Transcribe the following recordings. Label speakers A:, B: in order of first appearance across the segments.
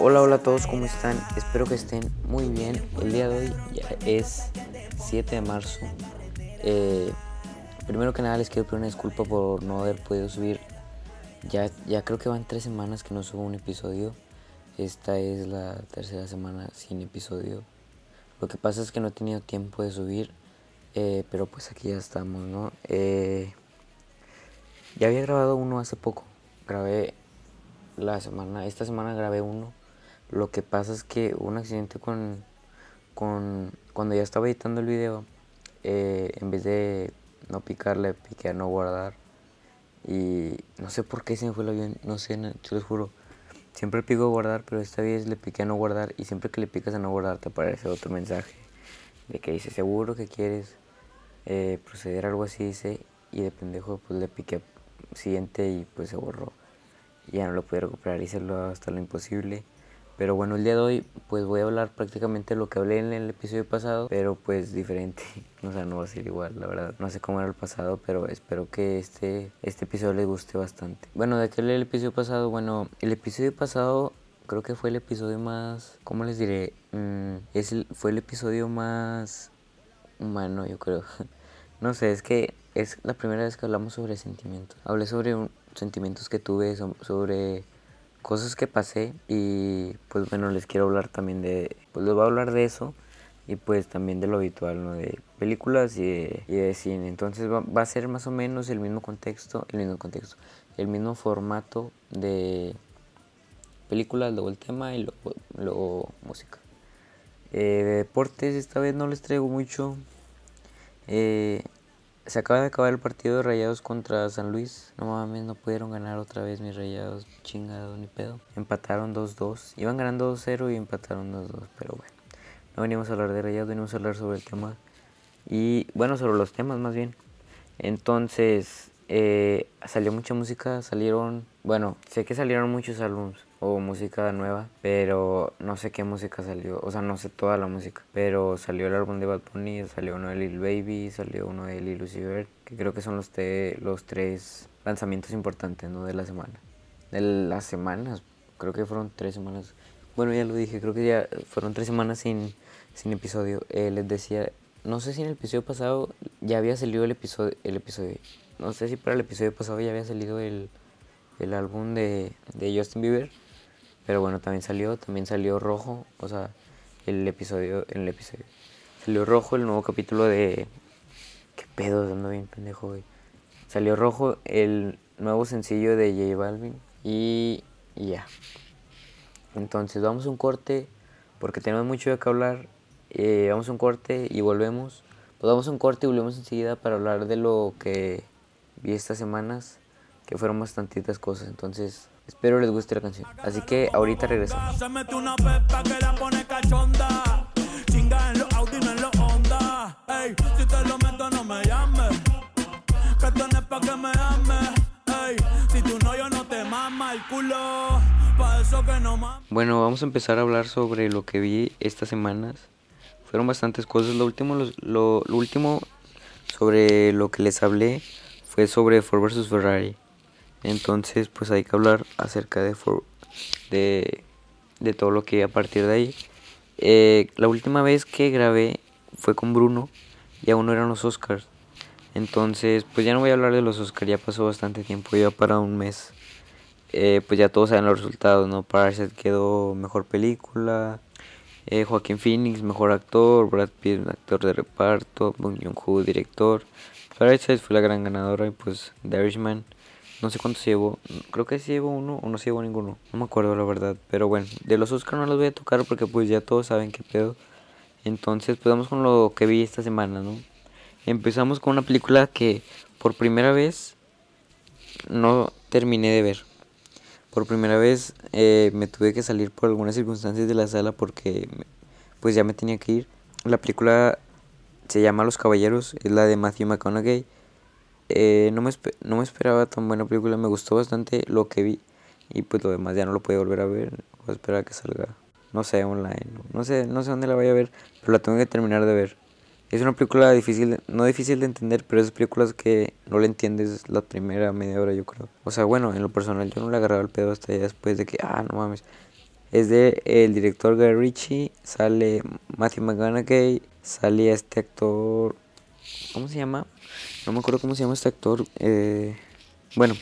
A: Hola, hola a todos, ¿cómo están? Espero que estén muy bien. El día de hoy ya es 7 de marzo. Eh, primero que nada les quiero pedir una disculpa por no haber podido subir. Ya, ya creo que van tres semanas que no subo un episodio. Esta es la tercera semana sin episodio. Lo que pasa es que no he tenido tiempo de subir. eh, pero pues aquí ya estamos, ¿no? Eh, ya había grabado uno hace poco. Grabé la semana, esta semana grabé uno. Lo que pasa es que un accidente con, con cuando ya estaba editando el video, eh, en vez de no picarle, piqué a no guardar. Y no sé por qué se me fue el avión, no sé, te lo juro. Siempre pico guardar, pero esta vez le piqué a no guardar y siempre que le picas a no guardar te aparece otro mensaje de que dice seguro que quieres eh, proceder a algo así dice y de pendejo pues le piqué siguiente y pues se borró. Y ya no lo pude recuperar hice hasta lo imposible pero bueno el día de hoy pues voy a hablar prácticamente lo que hablé en el episodio pasado pero pues diferente. O sea no va a ser igual la verdad. No sé cómo era el pasado pero espero que este este episodio les guste bastante. Bueno de hablé el episodio pasado. Bueno el episodio pasado creo que fue el episodio más cómo les diré Mm, es fue el episodio más humano, yo creo. No sé, es que es la primera vez que hablamos sobre sentimientos. Hablé sobre sentimientos que tuve, so- sobre cosas que pasé y pues bueno, les quiero hablar también de, pues les voy a hablar de eso y pues también de lo habitual, ¿no? De películas y de, cine. Entonces va, va a ser más o menos el mismo contexto, el mismo contexto, el mismo formato de películas, luego el tema y luego, luego música. Eh, de deportes esta vez no les traigo mucho. Eh, se acaba de acabar el partido de Rayados contra San Luis. No mames, no pudieron ganar otra vez mis Rayados. Chingado, ni pedo. Empataron 2-2. Iban ganando 2-0 y empataron 2-2. Pero bueno, no venimos a hablar de Rayados, venimos a hablar sobre el tema. Y bueno, sobre los temas más bien. Entonces, eh, salió mucha música, salieron, bueno, sé que salieron muchos álbumes o música nueva, pero no sé qué música salió, o sea, no sé toda la música, pero salió el álbum de Bad Bunny, salió uno de Lil Baby, salió uno de Lil Uzi que creo que son los, te- los tres lanzamientos importantes, ¿no? De la semana. De las semanas, creo que fueron tres semanas. Bueno, ya lo dije, creo que ya fueron tres semanas sin, sin episodio. Eh, les decía, no sé si en el episodio pasado ya había salido el episodio, el episodio. No sé si para el episodio pasado ya había salido el, el álbum de, de Justin Bieber. Pero bueno, también salió, también salió rojo, o sea, el episodio, el episodio. Salió rojo el nuevo capítulo de... ¿Qué pedo? Ando bien pendejo, güey. Salió rojo el nuevo sencillo de J Balvin y, y ya. Entonces vamos a un corte porque tenemos mucho de qué hablar. Eh, vamos a un corte y volvemos. Pues vamos a un corte y volvemos enseguida para hablar de lo que vi estas semanas, que fueron bastantitas cosas. Entonces espero les guste la canción. Así que ahorita regresamos.
B: Se mete una pepa que la pone cachonda. Chinga en los Audi, no en los Honda. Ey, si te lo meto, no me llames. Que esto no es pa' que me ames. Ey, si tu novio no te mama el culo. Pa' eso que no mames.
A: Bueno, vamos a empezar a hablar sobre lo que vi estas semanas. Fueron bastantes cosas. Lo último, lo último sobre lo que les hablé fue sobre Ford vs Ferrari. Entonces, pues hay que hablar acerca de Ford, de, de todo lo que a partir de ahí. Eh, la última vez que grabé fue con Bruno y aún no eran los Oscars. Entonces, pues ya no voy a hablar de los Oscars, ya pasó bastante tiempo, ya para un mes. Eh, pues ya todos saben los resultados, ¿no? Parasite quedó mejor película, eh, Joaquín Phoenix mejor actor, Brad Pitt actor de reparto, Bong Joon-ho director. Parasite fue la gran ganadora y pues The Irishman no sé cuántos se llevó, creo que se llevó uno o no se llevó ninguno, no me acuerdo la verdad, pero bueno, de los Oscars no los voy a tocar porque pues ya todos saben qué pedo. Entonces, pues vamos con lo que vi esta semana, ¿no? Empezamos con una película que por primera vez no terminé de ver. Por primera vez eh, me tuve que salir por algunas circunstancias de la sala porque pues ya me tenía que ir. La película se llama Los Caballeros, es la de Matthew McConaughey. Eh, no, me no me esperaba tan buena película, me gustó bastante lo que vi y pues lo demás ya no lo puedo volver a ver. Voy a esperar a que salga, no sé, online, no sé, no sé dónde la voy a ver, pero la tengo que terminar de ver. Es una película difícil, no difícil de entender, pero es películas que no le entiendes la primera media hora, yo creo. O sea, bueno, en lo personal yo no le agarraba el pedo hasta después de que, ah, no mames. Es de el director Guy Ritchie, sale Matthew McConaughey, sale este actor, ¿cómo se llama? No me acuerdo cómo se llama este actor. Eh, bueno,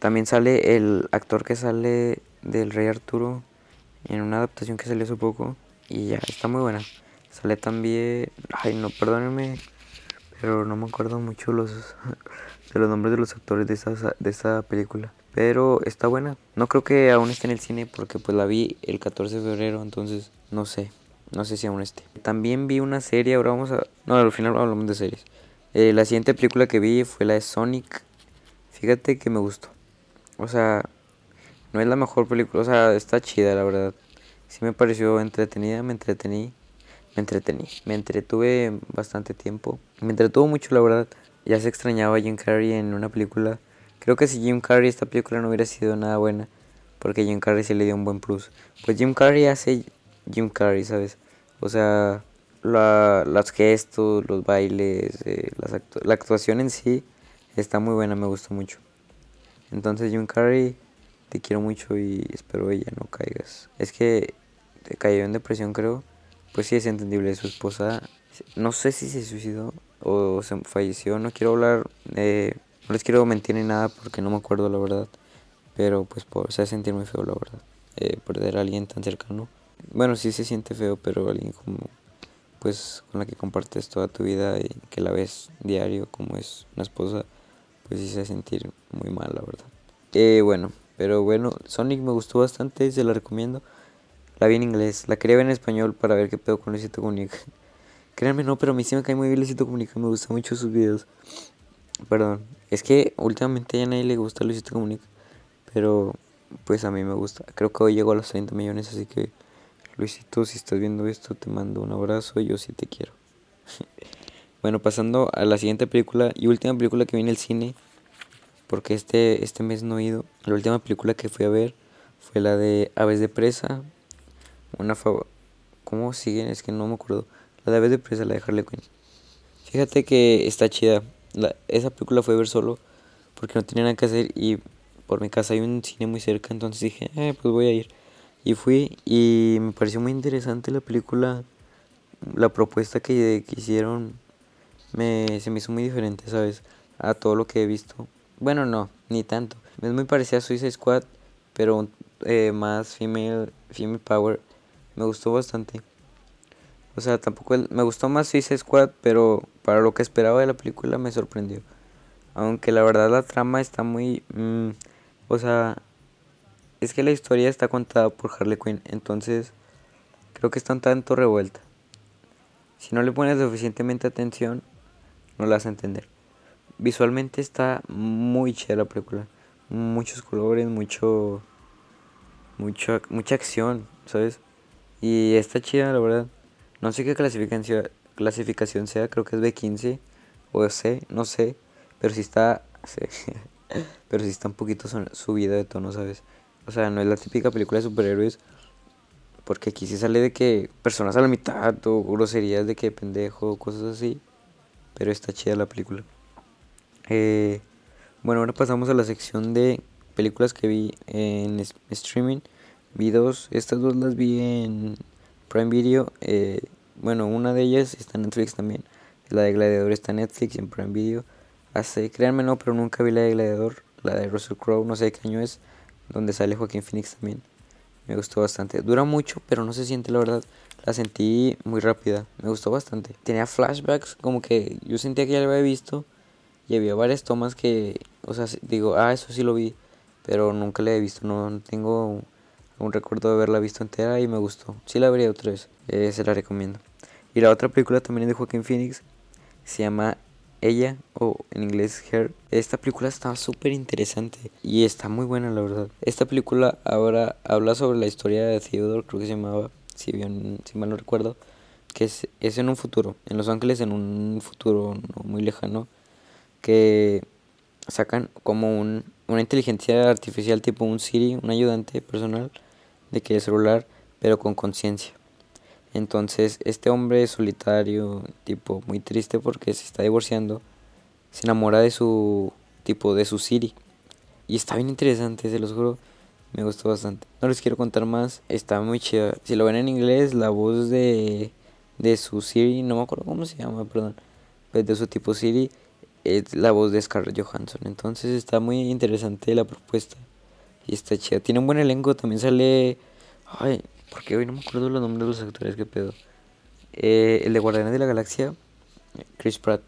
A: también sale el actor que sale del Rey Arturo en una adaptación que salió hace poco y ya está muy buena. Sale también. Ay, no, perdónenme. Pero no me acuerdo mucho los de los nombres de los actores de esa, de esa película. Pero está buena. No creo que aún esté en el cine porque pues la vi el 14 de febrero. Entonces no sé. No sé si aún esté. También vi una serie. Ahora vamos a... No, al final hablamos de series. Eh, la siguiente película que vi fue la de Sonic. Fíjate que me gustó. O sea, no es la mejor película. O sea, está chida la verdad. Sí me pareció entretenida. Me entretení me entretení, me entretuve bastante tiempo, me entretuvo mucho la verdad, ya se extrañaba a Jim Carrey en una película, creo que si Jim Carrey esta película no hubiera sido nada buena, porque Jim Carrey se le dio un buen plus, pues Jim Carrey hace Jim Carrey, ¿sabes? O sea, la, los gestos, los bailes, eh, la actuación en sí está muy buena, me gustó mucho. Entonces Jim Carrey, te quiero mucho y espero ella no caigas. Es que te cayó en depresión creo pues sí es entendible. Su esposa, no sé si se suicidó o se falleció. No quiero hablar, no les quiero mentir ni nada porque no me acuerdo la verdad. Pero pues por, se sentir muy feo la verdad. Eh, perder a alguien tan cercano. Bueno, sí se siente feo, pero alguien como, pues con la que compartes toda tu vida y que la ves diario como es una esposa, pues se sentir muy mal la verdad. Eh, bueno, pero bueno, Sonic me gustó bastante, se la recomiendo. La vi en inglés. La quería ver en español para ver qué pedo con Luisito Comunica. Créanme, no, pero a mí sí me cae muy bien Luisito Comunica. Me gustan mucho sus videos. Perdón. Es que últimamente a nadie le gusta Luisito Comunica. Pero pues a mí me gusta. Creo que hoy llegó a los 30 millones. Así que Luisito, si estás viendo esto, te mando un abrazo. Yo sí te quiero. bueno, pasando a la siguiente película y última película que vi en el cine. Porque este, este mes no he ido. La última película que fui a ver fue la de Aves de Presa una favor. ¿Cómo siguen? Es que no me acuerdo. La de Aves de Presa, la de Harley Quinn. Fíjate que está chida. La, esa película fue ver solo porque no tenía nada que hacer y por mi casa hay un cine muy cerca, entonces dije, eh, pues voy a ir. Y fui y me pareció muy interesante la película. La propuesta que, que hicieron me, se me hizo muy diferente, ¿sabes? A todo lo que he visto. Bueno, no, ni tanto. Es muy parecida a Suicide Squad, pero eh, más female, female power me gustó bastante. O sea, tampoco me gustó más Suicide Squad, pero para lo que esperaba de la película me sorprendió. Aunque la verdad la trama está muy... Mm, o sea, es que la historia está contada por Harley Quinn, entonces creo que está un tanto revuelta. Si no le pones suficientemente atención, no la vas a entender. Visualmente está muy chida la película. Muchos colores, mucho, mucho mucha acción, ¿sabes? Y está chida, la verdad. No sé qué clasificación, clasificación sea, creo que es B15 o C, no sé. Pero si está. pero si está un poquito subida de tono, ¿sabes? O sea, no es la típica película de superhéroes. Porque aquí sí sale de que personas a la mitad o groserías de que pendejo, cosas así. Pero está chida la película. Eh, bueno, ahora pasamos a la sección de películas que vi en streaming. Vi dos, estas dos las vi en Prime Video. Eh, bueno, una de ellas está en Netflix también. La de Gladiador está en Netflix y en Prime Video. Hace, créanme no, pero nunca vi la de Gladiador. La de Russell Crowe, no sé qué año es. Donde sale Joaquín Phoenix también. Me gustó bastante. Dura mucho, pero no se siente la verdad. La sentí muy rápida. Me gustó bastante. Tenía flashbacks, como que yo sentía que ya la había visto. Y había varias tomas que, o sea, digo, ah, eso sí lo vi. Pero nunca la he visto. No tengo un recuerdo de haberla visto entera y me gustó. Sí la vería otra vez, eh, se la recomiendo. Y la otra película también de Joaquín Phoenix, se llama Ella o en inglés Her. Esta película está súper interesante y está muy buena la verdad. Esta película ahora habla sobre la historia de Theodore, creo que se llamaba, si, bien, si mal no recuerdo, que es, es en un futuro, en Los Ángeles en un futuro no muy lejano, que sacan como un, una inteligencia artificial tipo un Siri, un ayudante personal, de que el celular, pero con conciencia. Entonces, este hombre solitario, tipo muy triste porque se está divorciando, se enamora de su tipo de su Siri. Y está bien interesante, se los juro. Me gustó bastante. No les quiero contar más. Está muy chida. Si lo ven en inglés, la voz de, de su Siri, no me acuerdo cómo se llama, perdón. Pues de su tipo Siri, es la voz de Scarlett Johansson. Entonces está muy interesante la propuesta. Y está chida. Tiene un buen elenco. También sale. Ay, porque hoy no me acuerdo los nombres de los actores, qué pedo. Eh, el de Guardianes de la Galaxia, Chris Pratt.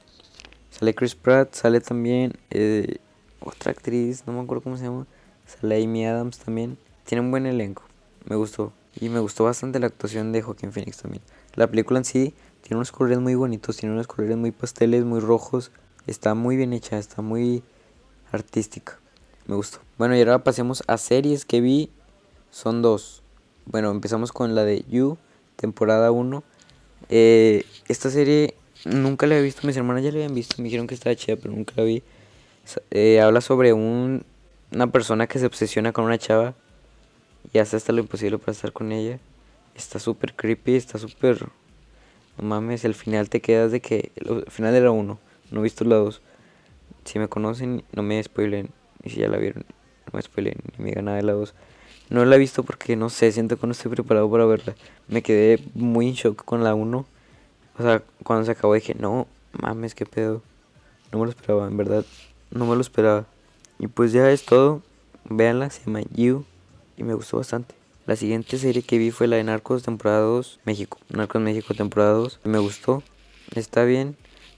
A: Sale Chris Pratt, sale también eh, otra actriz, no me acuerdo cómo se llama. Sale Amy Adams también. Tiene un buen elenco, me gustó. Y me gustó bastante la actuación de Joaquín Phoenix también. La película en sí tiene unos colores muy bonitos, tiene unos colores muy pasteles, muy rojos. Está muy bien hecha, está muy artística. Me gustó. Bueno, y ahora pasemos a series que vi. Son dos. Bueno, empezamos con la de You, temporada 1. Eh, esta serie nunca la había visto, mis hermanas ya la habían visto, me dijeron que estaba chida, pero nunca la vi. Eh, habla sobre un, una persona que se obsesiona con una chava y hace hasta lo imposible para estar con ella. Está súper creepy, está súper... No mames, el final te quedas de que... El final era uno, no he visto la dos. Si me conocen, no me spoilen. Y si ya la vieron, no me spoilen, ni me digan nada de la dos. No la he visto porque no sé, siento que no estoy preparado para verla. Me quedé muy en shock con la 1. O sea, cuando se acabó dije, no, mames, qué pedo. No me lo esperaba, en verdad, no me lo esperaba. Y pues ya es todo. Véanla, se llama You y me gustó bastante. La siguiente serie que vi fue la de Narcos temporada 2, México. Narcos México temporada 2. Me gustó, está bien.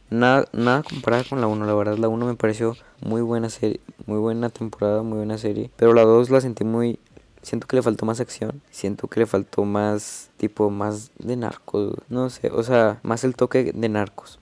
A: Nada, nada comparada con la 1, la verdad la 1 me pareció muy buena serie, muy buena temporada, muy buena serie. Pero la 2 la sentí muy siento que le faltó más acción, siento que le faltó más tipo más de narcos, no sé, o sea, más el toque de narcos.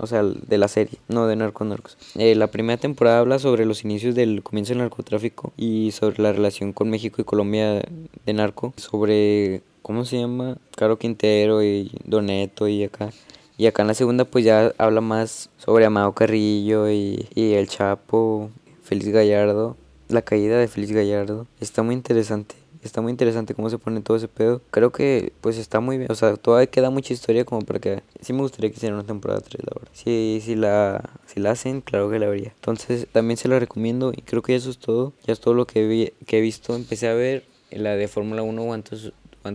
A: O sea, de la serie, no de narcos narcos. Eh, la primera temporada habla sobre los inicios del comienzo del narcotráfico y sobre la relación con México y Colombia de narco, sobre ¿cómo se llama? Caro Quintero y Doneto y acá. Y acá en la segunda pues ya habla más sobre Amado Carrillo y, y el Chapo, Félix Gallardo la caída de Félix Gallardo. Está muy interesante. Está muy interesante cómo se pone todo ese pedo. Creo que pues está muy bien. O sea, todavía queda mucha historia como para que... Sí me gustaría que hicieran una temporada 3, la verdad. Si, si, la, si la hacen, claro que la vería. Entonces también se la recomiendo y creo que eso es todo. Ya es todo lo que, vi, que he visto. Empecé a ver la de Fórmula 1, Want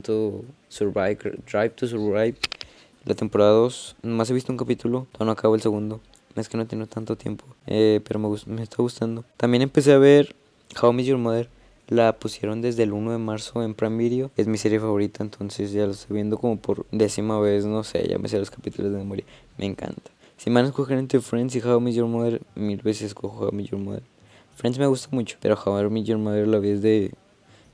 A: to, Survive, Drive to Survive. La temporada 2. Más he visto un capítulo. Todavía no acabo el segundo. Es que no tengo tanto tiempo. Eh, pero me, me está gustando. También empecé a ver How I Your Mother la pusieron desde el 1 de marzo en Prime Video. Es mi serie favorita, entonces ya lo estoy viendo como por décima vez, no sé, ya me sé los capítulos de memoria. Me encanta. Si me van a escoger entre Friends y How I Your Mother, mil veces escojo How I Your Mother. Friends me gusta mucho, pero How I Your Mother la vi desde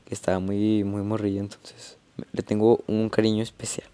A: que estaba muy, muy morrilla, entonces le tengo un cariño especial.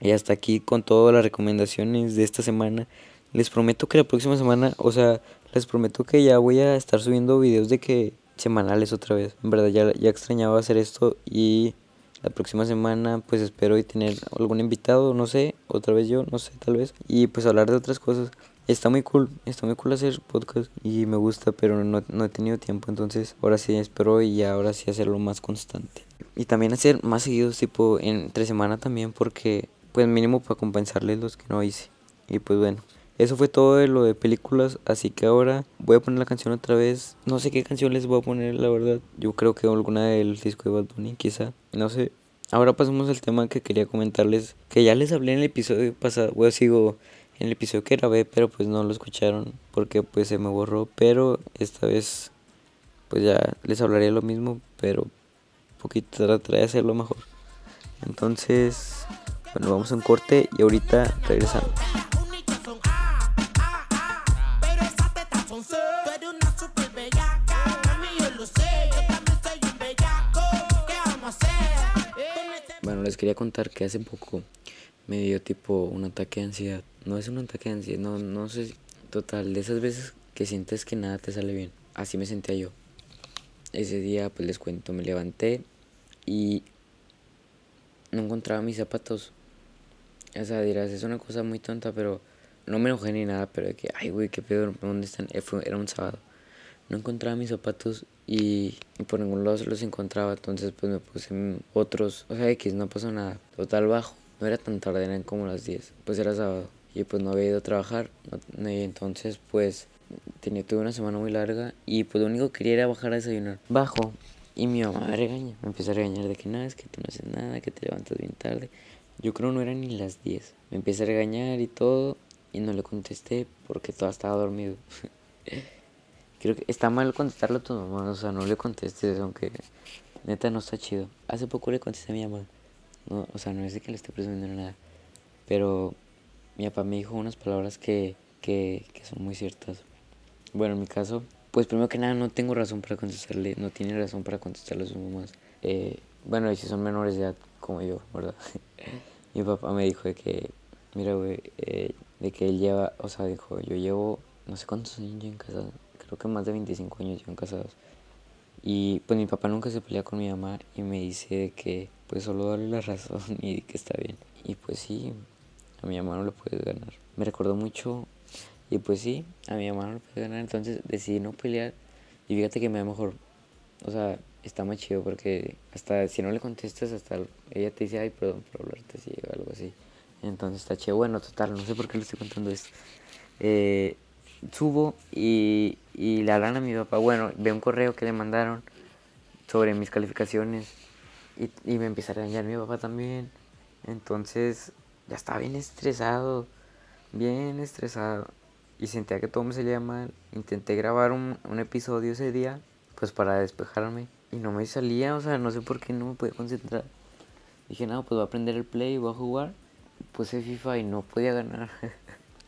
A: Y hasta aquí con todas las recomendaciones de esta semana. Les prometo que la próxima semana, o sea, les prometo que ya voy a estar subiendo videos de que semanales otra vez. En verdad ya, ya extrañaba hacer esto y la próxima semana pues espero y tener algún invitado, no sé, otra vez yo, no sé, tal vez. Y pues hablar de otras cosas. Está muy cool, está muy cool hacer podcast y me gusta, pero no, no he tenido tiempo, entonces ahora sí espero y ahora sí hacerlo más constante. Y también hacer más seguidos, tipo entre semana también, porque pues mínimo para compensarles los que no hice. Y pues bueno. Eso fue todo de lo de películas, así que ahora voy a poner la canción otra vez. No sé qué canción les voy a poner, la verdad. Yo creo que alguna del disco de Bad Bunny, quizá. No sé. Ahora pasamos al tema que quería comentarles, que ya les hablé en el episodio pasado. Bueno, sigo en el episodio que grabé, pero pues no lo escucharon porque pues se me borró. Pero esta vez pues ya les hablaré lo mismo, pero un poquito trataré de hacerlo mejor. Entonces, bueno, vamos a un corte y ahorita regresamos. Les quería contar que hace poco me dio tipo un ataque de ansiedad. No es un ataque de ansiedad, no, no sé. Total, de esas veces que sientes que nada te sale bien. Así me sentía yo. Ese día, pues les cuento, me levanté y no encontraba mis zapatos. O sea, dirás, es una cosa muy tonta, pero no me enojé ni nada, pero de que, ay, güey, qué pedo, ¿dónde están? Era un sábado. No encontraba mis zapatos y, por ningún lado los encontraba, entonces pues me puse otros, o sea, X, no pasó nada, total bajo, no era tan tarde, eran como las 10, pues era sábado y pues no había ido a trabajar, y entonces pues tenía tuve una semana muy larga y pues lo único que quería era bajar a desayunar. Bajo y mi mamá me regaña, me empieza a regañar de que nada, es que tú no haces nada, que te levantas bien tarde. Yo creo no eran ni las 10. Me empieza a regañar y todo y no le contesté porque todo estaba dormido. creo que está mal contestarle a tu mamá, o sea, no le contestes, aunque neta no está chido. Hace poco le contesté a mi mamá, no, o sea, no es de que le esté presumiendo nada, pero mi papá me dijo unas palabras que, que, que son muy ciertas. Bueno, en mi caso, pues primero que nada no tengo razón para contestarle, no tiene razón para contestarle a sus mamás. Eh, bueno, y si son menores de edad como yo, ¿verdad? mi papá me dijo de que, mira, güey, eh, de que él lleva, o sea, dijo, yo llevo no sé cuántos años en casa, creo que más de 25 años en casados. Y pues mi papá nunca se pelea con mi mamá y me dice que pues solo darle la razón y que está bien. Y pues sí, a mi mamá no le puedes ganar. Me recordó mucho y pues sí, a mi mamá no le puedes ganar, entonces decidí no pelear y fíjate que me da mejor. O sea, está más chido porque hasta si no le contestas, hasta ella te dice, ay, perdón por hablarte así o algo así. Entonces está chido. Bueno, total, no sé por qué le estoy contando esto. Eh, subo y, y le hablan a mi papá. Bueno, ve un correo que le mandaron sobre mis calificaciones y, y me empieza a regañar mi papá también. Entonces ya estaba bien estresado, bien estresado. Y sentía que todo me salía mal. Intenté grabar un, un episodio ese día, pues para despejarme. Y no me salía, o sea, no sé por qué no me podía concentrar. Dije, no, pues voy a aprender el play, voy a jugar. Puse FIFA y no podía ganar.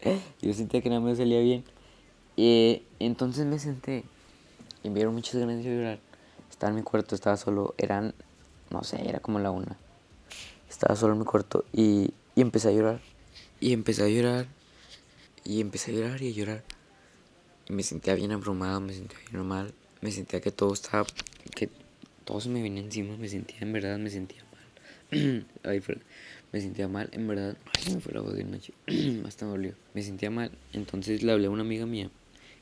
A: Yo sentía que nada me salía bien. Y entonces me senté y me dieron muchas ganas de llorar. Estaba en mi cuarto, estaba solo, eran, no sé, era como la una. Estaba solo en mi cuarto y, y empecé a llorar. Y empecé a llorar. Y empecé a llorar y a llorar. Y me sentía bien abrumado, me sentía bien mal. Me sentía que todo estaba, que todo se me venía encima. Me sentía, en verdad, me sentía mal. Ay, me sentía mal, en verdad. Ay, me fue la voz de noche. Hasta me dolió. Me sentía mal. Entonces le hablé a una amiga mía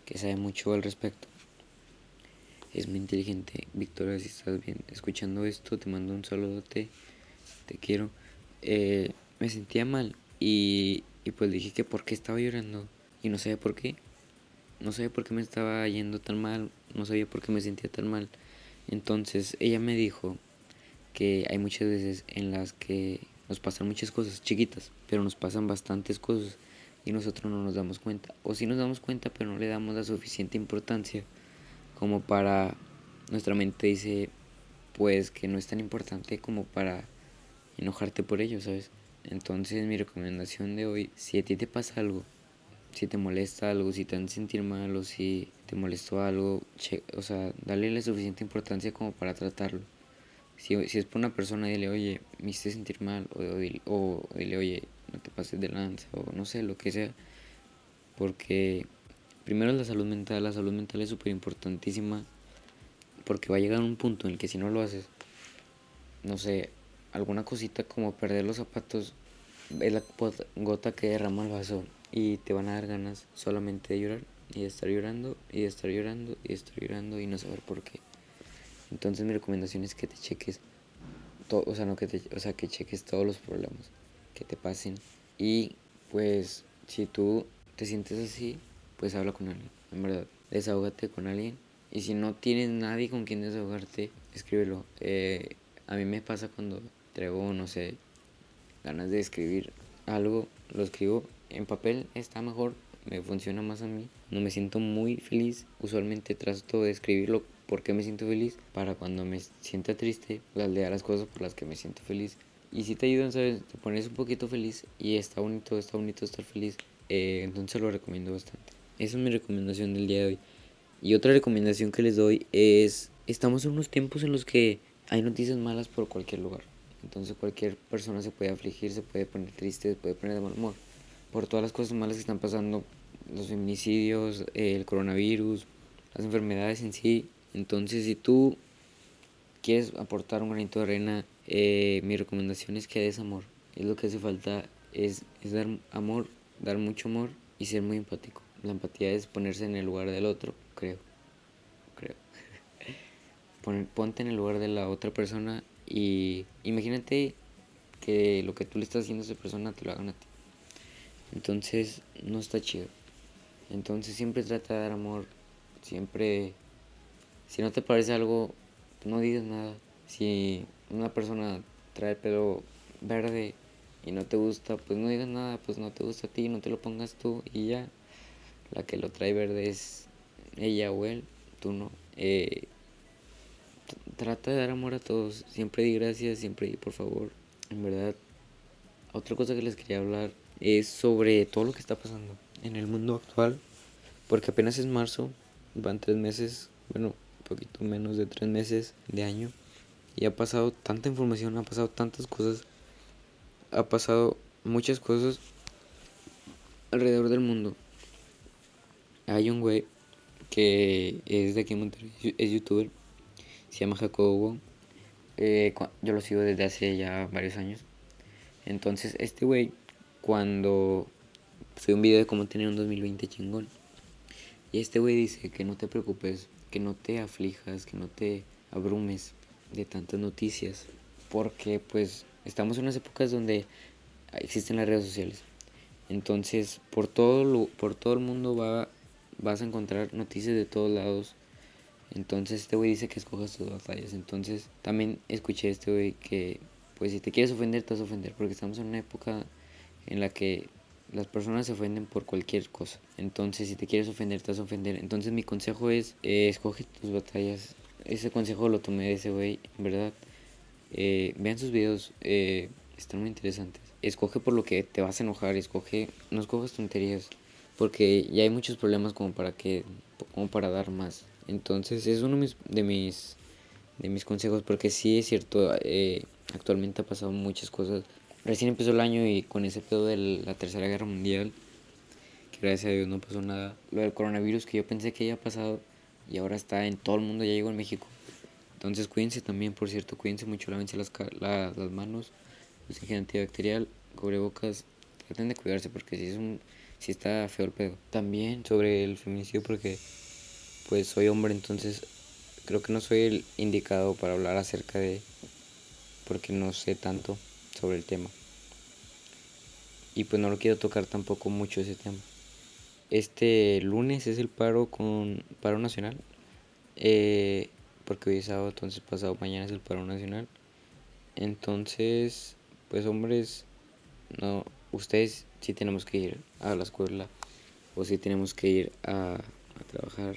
A: que sabe mucho al respecto. Es muy inteligente. Victoria, si estás bien escuchando esto, te mando un saludote. Te quiero. Eh, me sentía mal y, y pues dije que por qué estaba llorando y no sabía por qué. No sabía por qué me estaba yendo tan mal, no sabía por qué me sentía tan mal. Entonces ella me dijo que hay muchas veces en las que nos pasan muchas cosas chiquitas, pero nos pasan bastantes cosas y nosotros no nos damos cuenta. O si nos damos cuenta, pero no le damos la suficiente importancia como para nuestra mente dice pues que no es tan importante como para enojarte por ello, ¿sabes? Entonces mi recomendación de hoy, si a ti te pasa algo, si te molesta algo, si te han sentir mal o si te molestó algo, o sea, dale la suficiente importancia como para tratarlo. Si, si es por una persona, dile, oye, me hiciste sentir mal, o, o dile, oye, no te pases de lanza o no sé, lo que sea. Porque primero la salud mental, la salud mental es súper importantísima porque va a llegar un punto en el que si no lo haces, no sé, alguna cosita como perder los zapatos es la gota que derrama el vaso y te van a dar ganas solamente de llorar y de estar llorando y de estar llorando y de estar llorando y no saber por qué. Entonces mi recomendación es que te cheques, todo, o sea, no que o sea, que cheques todos los problemas que te pasen. Y pues si tú te sientes así, pues habla con alguien, en verdad. Desahógate con alguien. Y si no tienes nadie con quien desahogarte, escríbelo. Eh, a mí me pasa cuando traigo, no sé, ganas de escribir algo, lo escribo en papel, está mejor, me funciona más a mí. No me siento muy feliz, usualmente trato de escribirlo porque me siento feliz, para cuando me sienta triste, las lea las cosas por las que me siento feliz y si te ayudan, ¿sabes? Te pones un poquito feliz y está bonito, está bonito estar feliz. Eh, entonces lo recomiendo bastante. Esa es mi recomendación del día de hoy. Y otra recomendación que les doy es, estamos en unos tiempos en los que hay noticias malas por cualquier lugar. Entonces cualquier persona se puede afligir, se puede poner triste, se puede poner de mal humor. Por todas las cosas malas que están pasando, los feminicidios, el coronavirus, las enfermedades en sí. Entonces si tú quieres aportar un granito de arena eh, mi recomendación es que des amor. Es lo que hace falta, es, es dar amor, dar mucho amor y ser muy empático. La empatía es ponerse en el lugar del otro, creo. Creo. ponte en el lugar de la otra persona y imagínate que lo que tú le estás haciendo a esa persona te lo hagan a ti. Entonces no está chido. Entonces siempre trata de dar amor. Siempre, si no te parece algo, no digas nada. Si una persona trae el pelo verde y no te gusta, pues no digas nada, pues no te gusta a ti, no te lo pongas tú y ya. La que lo trae verde es ella o él, tú no. Eh, trata de dar amor a todos, siempre di gracias, siempre di por favor. En verdad, otra cosa que les quería hablar es sobre todo lo que está pasando en el mundo actual, porque apenas es marzo, van tres meses, bueno, poquito menos de tres meses de año, y ha pasado tanta información, ha pasado tantas cosas, ha pasado muchas cosas alrededor del mundo. Hay un güey que es de aquí en Monterrey, es youtuber, se llama Jacobo. Eh, yo lo sigo desde hace ya varios años. Entonces, este güey, cuando subió un video de cómo tener un 2020 chingón, y este güey dice que no te preocupes, que no te aflijas, que no te abrumes de tantas noticias, porque pues estamos en unas épocas donde existen las redes sociales. Entonces, por todo, lo, por todo el mundo va, vas a encontrar noticias de todos lados entonces este güey dice que escojas tus batallas. Entonces también escuché este güey que pues si te quieres ofender te vas a ofender porque estamos en una época en la que las personas se ofenden por cualquier cosa. Entonces si te quieres ofender te vas a ofender. Entonces mi consejo es eh, escoge tus batallas. Ese consejo lo tomé de ese güey, en verdad. Eh, vean sus videos, eh, están muy interesantes. Escoge por lo que te vas a enojar, escoge, no escojas tonterías, porque ya hay muchos problemas como para que, como para dar más. Entonces es uno de mis, de mis consejos porque sí es cierto, eh, actualmente ha pasado muchas cosas. Recién empezó el año y con ese pedo de la Tercera Guerra Mundial, que gracias a Dios no pasó nada. Lo del coronavirus que yo pensé que había pasado y ahora está en todo el mundo, ya llegó en México. Entonces cuídense también, por cierto, cuídense mucho, lávense las, las manos, usen antibacterial, cubrebocas, traten de cuidarse porque si es un si está feo el pedo. También sobre el feminicidio porque pues soy hombre, entonces creo que no soy el indicado para hablar acerca de, porque no sé tanto sobre el tema. Y pues no lo quiero tocar tampoco mucho ese tema. Este lunes es el paro con paro nacional. Eh, porque hoy es sábado, entonces pasado mañana es el paro nacional. Entonces, pues hombres, no, ustedes sí tenemos que ir a la escuela o sí tenemos que ir a, a trabajar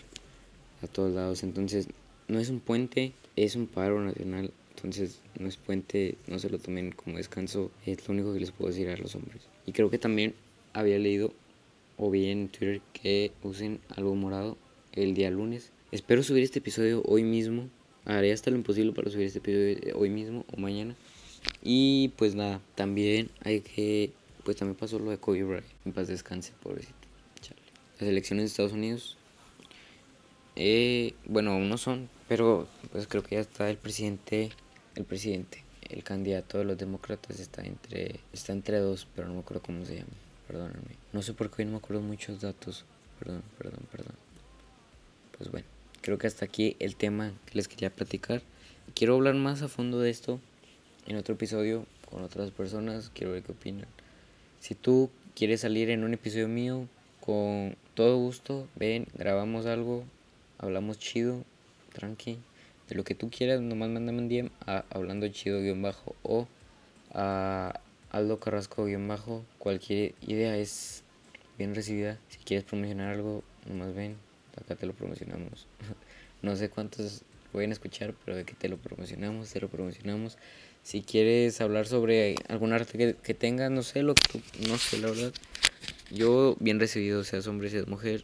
A: a todos lados. Entonces, no es un puente, es un paro nacional. Entonces, no es puente, no se lo tomen como descanso. Es lo único que les puedo decir a los hombres. Y creo que también había leído o vi en Twitter que usen algo morado el día lunes. Espero subir este episodio hoy mismo. Haré hasta lo imposible para subir este episodio hoy mismo o mañana. Y pues nada, también hay que. Pues también pasó lo de Kobe Bryant. En paz descanse, pobrecito. Las elecciones de Estados Unidos eh, bueno, aún no son, pero pues creo que ya está el presidente, el presidente, el candidato de los demócratas está entre, está entre dos, pero no me acuerdo cómo se llama, perdónenme. No sé por qué hoy no me acuerdo muchos datos, perdón, perdón, perdón. Pues bueno, creo que hasta aquí el tema que les quería platicar. Quiero hablar más a fondo de esto en otro episodio con otras personas, quiero ver qué opinan. Si tú quieres salir en un episodio mío, con todo gusto, ven, grabamos algo, hablamos chido, tranqui, de lo que tú quieras, nomás mándame un DM a hablando chido guion bajo o a Aldo Carrasco guion bajo, cualquier idea es bien recibida, si quieres promocionar algo, nomás ven, acá te lo promocionamos, no sé cuántos pueden escuchar, pero de que te lo promocionamos, te lo promocionamos, si quieres hablar sobre algún arte que, que tengas, no sé, lo que tú, no sé, la verdad, yo bien recibido, seas hombre, seas mujer,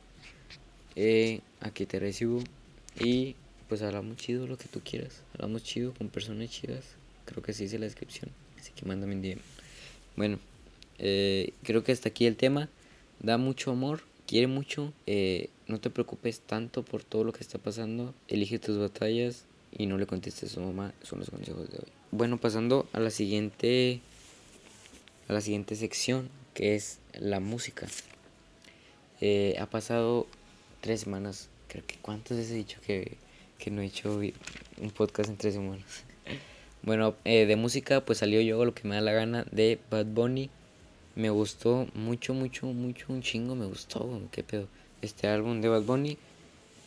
A: eh, aquí te recibo. Y pues hablamos chido lo que tú quieras. Hablamos chido con personas chidas. Creo que así dice la descripción. Así que mándame un DM. Bueno, eh, creo que hasta aquí el tema. Da mucho amor, quiere mucho. Eh, no te preocupes tanto por todo lo que está pasando. Elige tus batallas y no le contestes a su mamá. Son los consejos de hoy. Bueno, pasando a la siguiente a la siguiente sección que es la música. Eh, ha pasado tres semanas. Creo que cuántas veces he dicho que, que no he hecho un podcast en tres semanas. Bueno, eh, de música pues salió yo lo que me da la gana de Bad Bunny. Me gustó mucho, mucho, mucho, un chingo me gustó, qué pedo. Este álbum de Bad Bunny.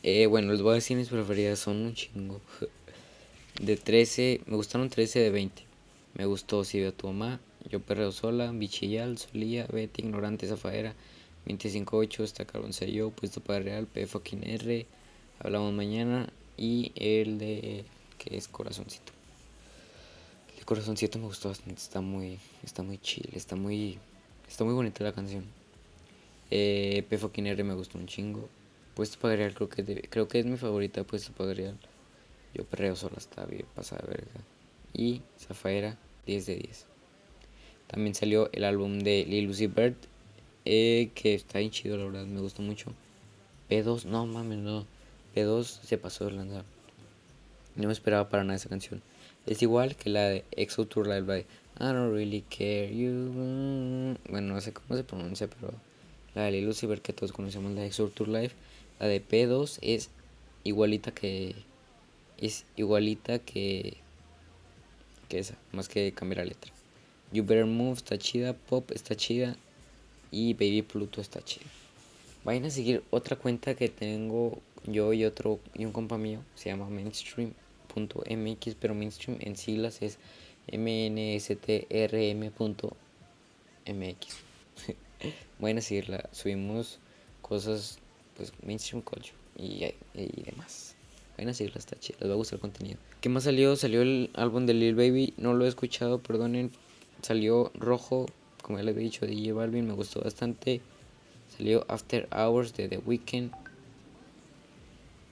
A: Eh, bueno, les voy a decir mis preferidas, son un chingo. De 13, me gustaron 13 de 20. Me gustó Si veo a tu mamá, Yo perreo sola, Bichillal, Solía, Betty, Ignorante, Zafaera, 25-8, está Puesto para Real, P fucking R, Hablamos Mañana y el de que es Corazoncito. Corazoncito me gustó bastante, está muy, está muy chill, está muy, está muy bonita la canción. Eh, P me gustó un chingo. Puesto para real creo que, creo que es mi favorita, Puesto para real. Yo perreo sola, está bien pasada de verga. Y Zafaera, 10 de 10. También salió el álbum de Lil Lucy Bird, eh, que está bien chido, la verdad, me gustó mucho. P2, no mames, no. P2 se pasó de lanzar. No me esperaba para nada esa canción. Es igual que la de Exo Tour Live by I don't really care you. Bueno, no sé cómo se pronuncia, pero la de Lucifer que todos conocemos, la de Exo Tour Live. La de P2 es igualita que. Es igualita que. Que esa, más que cambiar la letra. You Better Move está chida, Pop está chida y Baby Pluto está chida. Vayan a seguir otra cuenta que tengo yo y otro y un compa mío, se llama Mainstream mx pero mainstream en siglas es mnstrm.mx. bueno, seguirla, subimos cosas, pues mainstream culture y, y demás. Vayan a seguirla, está chida, les va a gustar el contenido. ¿Qué más salió? Salió el álbum de Lil Baby, no lo he escuchado, perdonen. Salió Rojo, como ya les dicho, de J Balvin, me gustó bastante. Salió After Hours de The Weeknd.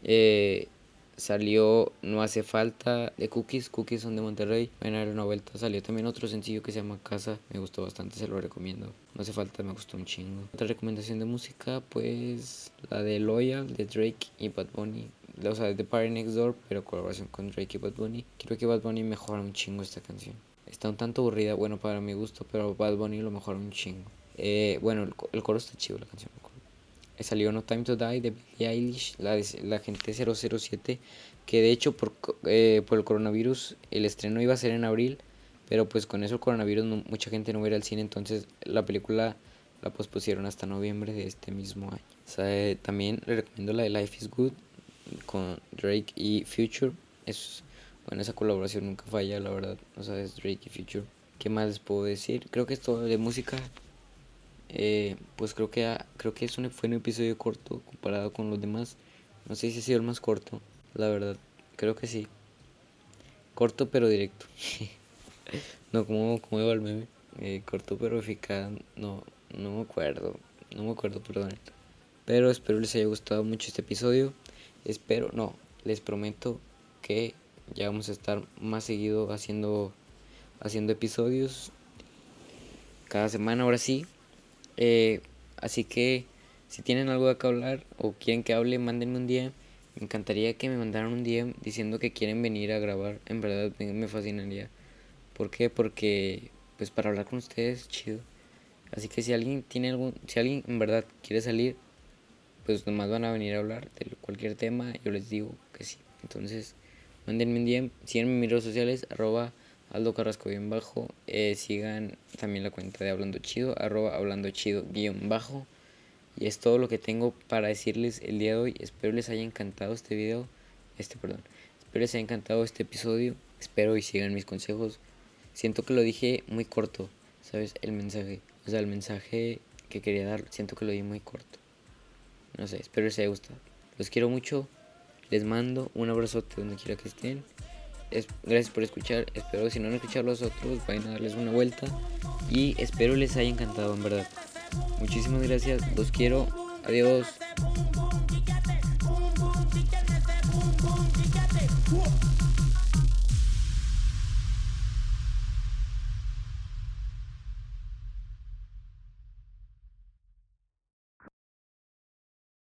A: Eh, Salió No hace falta de Cookies, Cookies son de Monterrey. Van a dar una vuelta. Salió también otro sencillo que se llama Casa. Me gustó bastante, se lo recomiendo. No hace falta, me gustó un chingo. Otra recomendación de música, pues la de Loyal de Drake y Bad Bunny. O sea, de Party Next Door, pero colaboración con Drake y Bad Bunny. Creo que Bad Bunny mejora un chingo esta canción. Está un tanto aburrida, bueno, para mi gusto, pero Bad Bunny lo mejora un chingo. Eh, bueno, el, el coro está chido, la canción salió No Time to Die de Billie Eilish, la, la gente 007, que de hecho por, eh, por el coronavirus el estreno iba a ser en abril, pero pues con eso el coronavirus mucha gente no iba a ir al cine, entonces la película la pospusieron hasta noviembre de este mismo año. Eh, también le recomiendo la de Life is Good con Drake y Future. Es, bueno, esa colaboración nunca falla, la verdad. O sea, es Drake y Future. ¿Qué más les puedo decir? Creo que es todo de música. Eh, pues creo que, creo que es un, fue un episodio corto comparado con los demás. No sé si ha sido el más corto, la verdad. Creo que sí. Corto pero directo. no, como, como iba el meme. Eh, corto pero eficaz. No, no me acuerdo. No me acuerdo, perdón. Pero espero les haya gustado mucho este episodio. Espero, no, les prometo que ya vamos a estar más seguido haciendo, haciendo episodios. Cada semana, ahora sí. Eh, así que si tienen algo de que hablar o quieren que hable, mándenme un día. Me encantaría que me mandaran un día diciendo que quieren venir a grabar. En verdad me fascinaría. ¿Por qué? Porque pues para hablar con ustedes, chido. Así que si alguien tiene algún, si alguien en verdad quiere salir, pues nomás van a venir a hablar de cualquier tema, yo les digo que sí. Entonces, mándenme un DM, síganme en mis redes sociales, arroba Aldo Carrasco bien bajo. Eh, sigan también la cuenta de Hablando Chido, arroba Hablando Chido bien bajo. Y es todo lo que tengo para decirles el día de hoy. Espero les haya encantado este video. Este, perdón. Espero les haya encantado este episodio. Espero y sigan mis consejos. Siento que lo dije muy corto, ¿sabes? El mensaje. O sea, el mensaje que quería dar, siento que lo di muy corto. No sé, espero les haya gustado. Los quiero mucho. Les mando un abrazote donde quiera que estén gracias por escuchar. Espero si no han escuchado los otros, vayan a darles una vuelta. Y espero les haya encantado, en verdad. Muchísimas gracias. Los quiero. Adiós.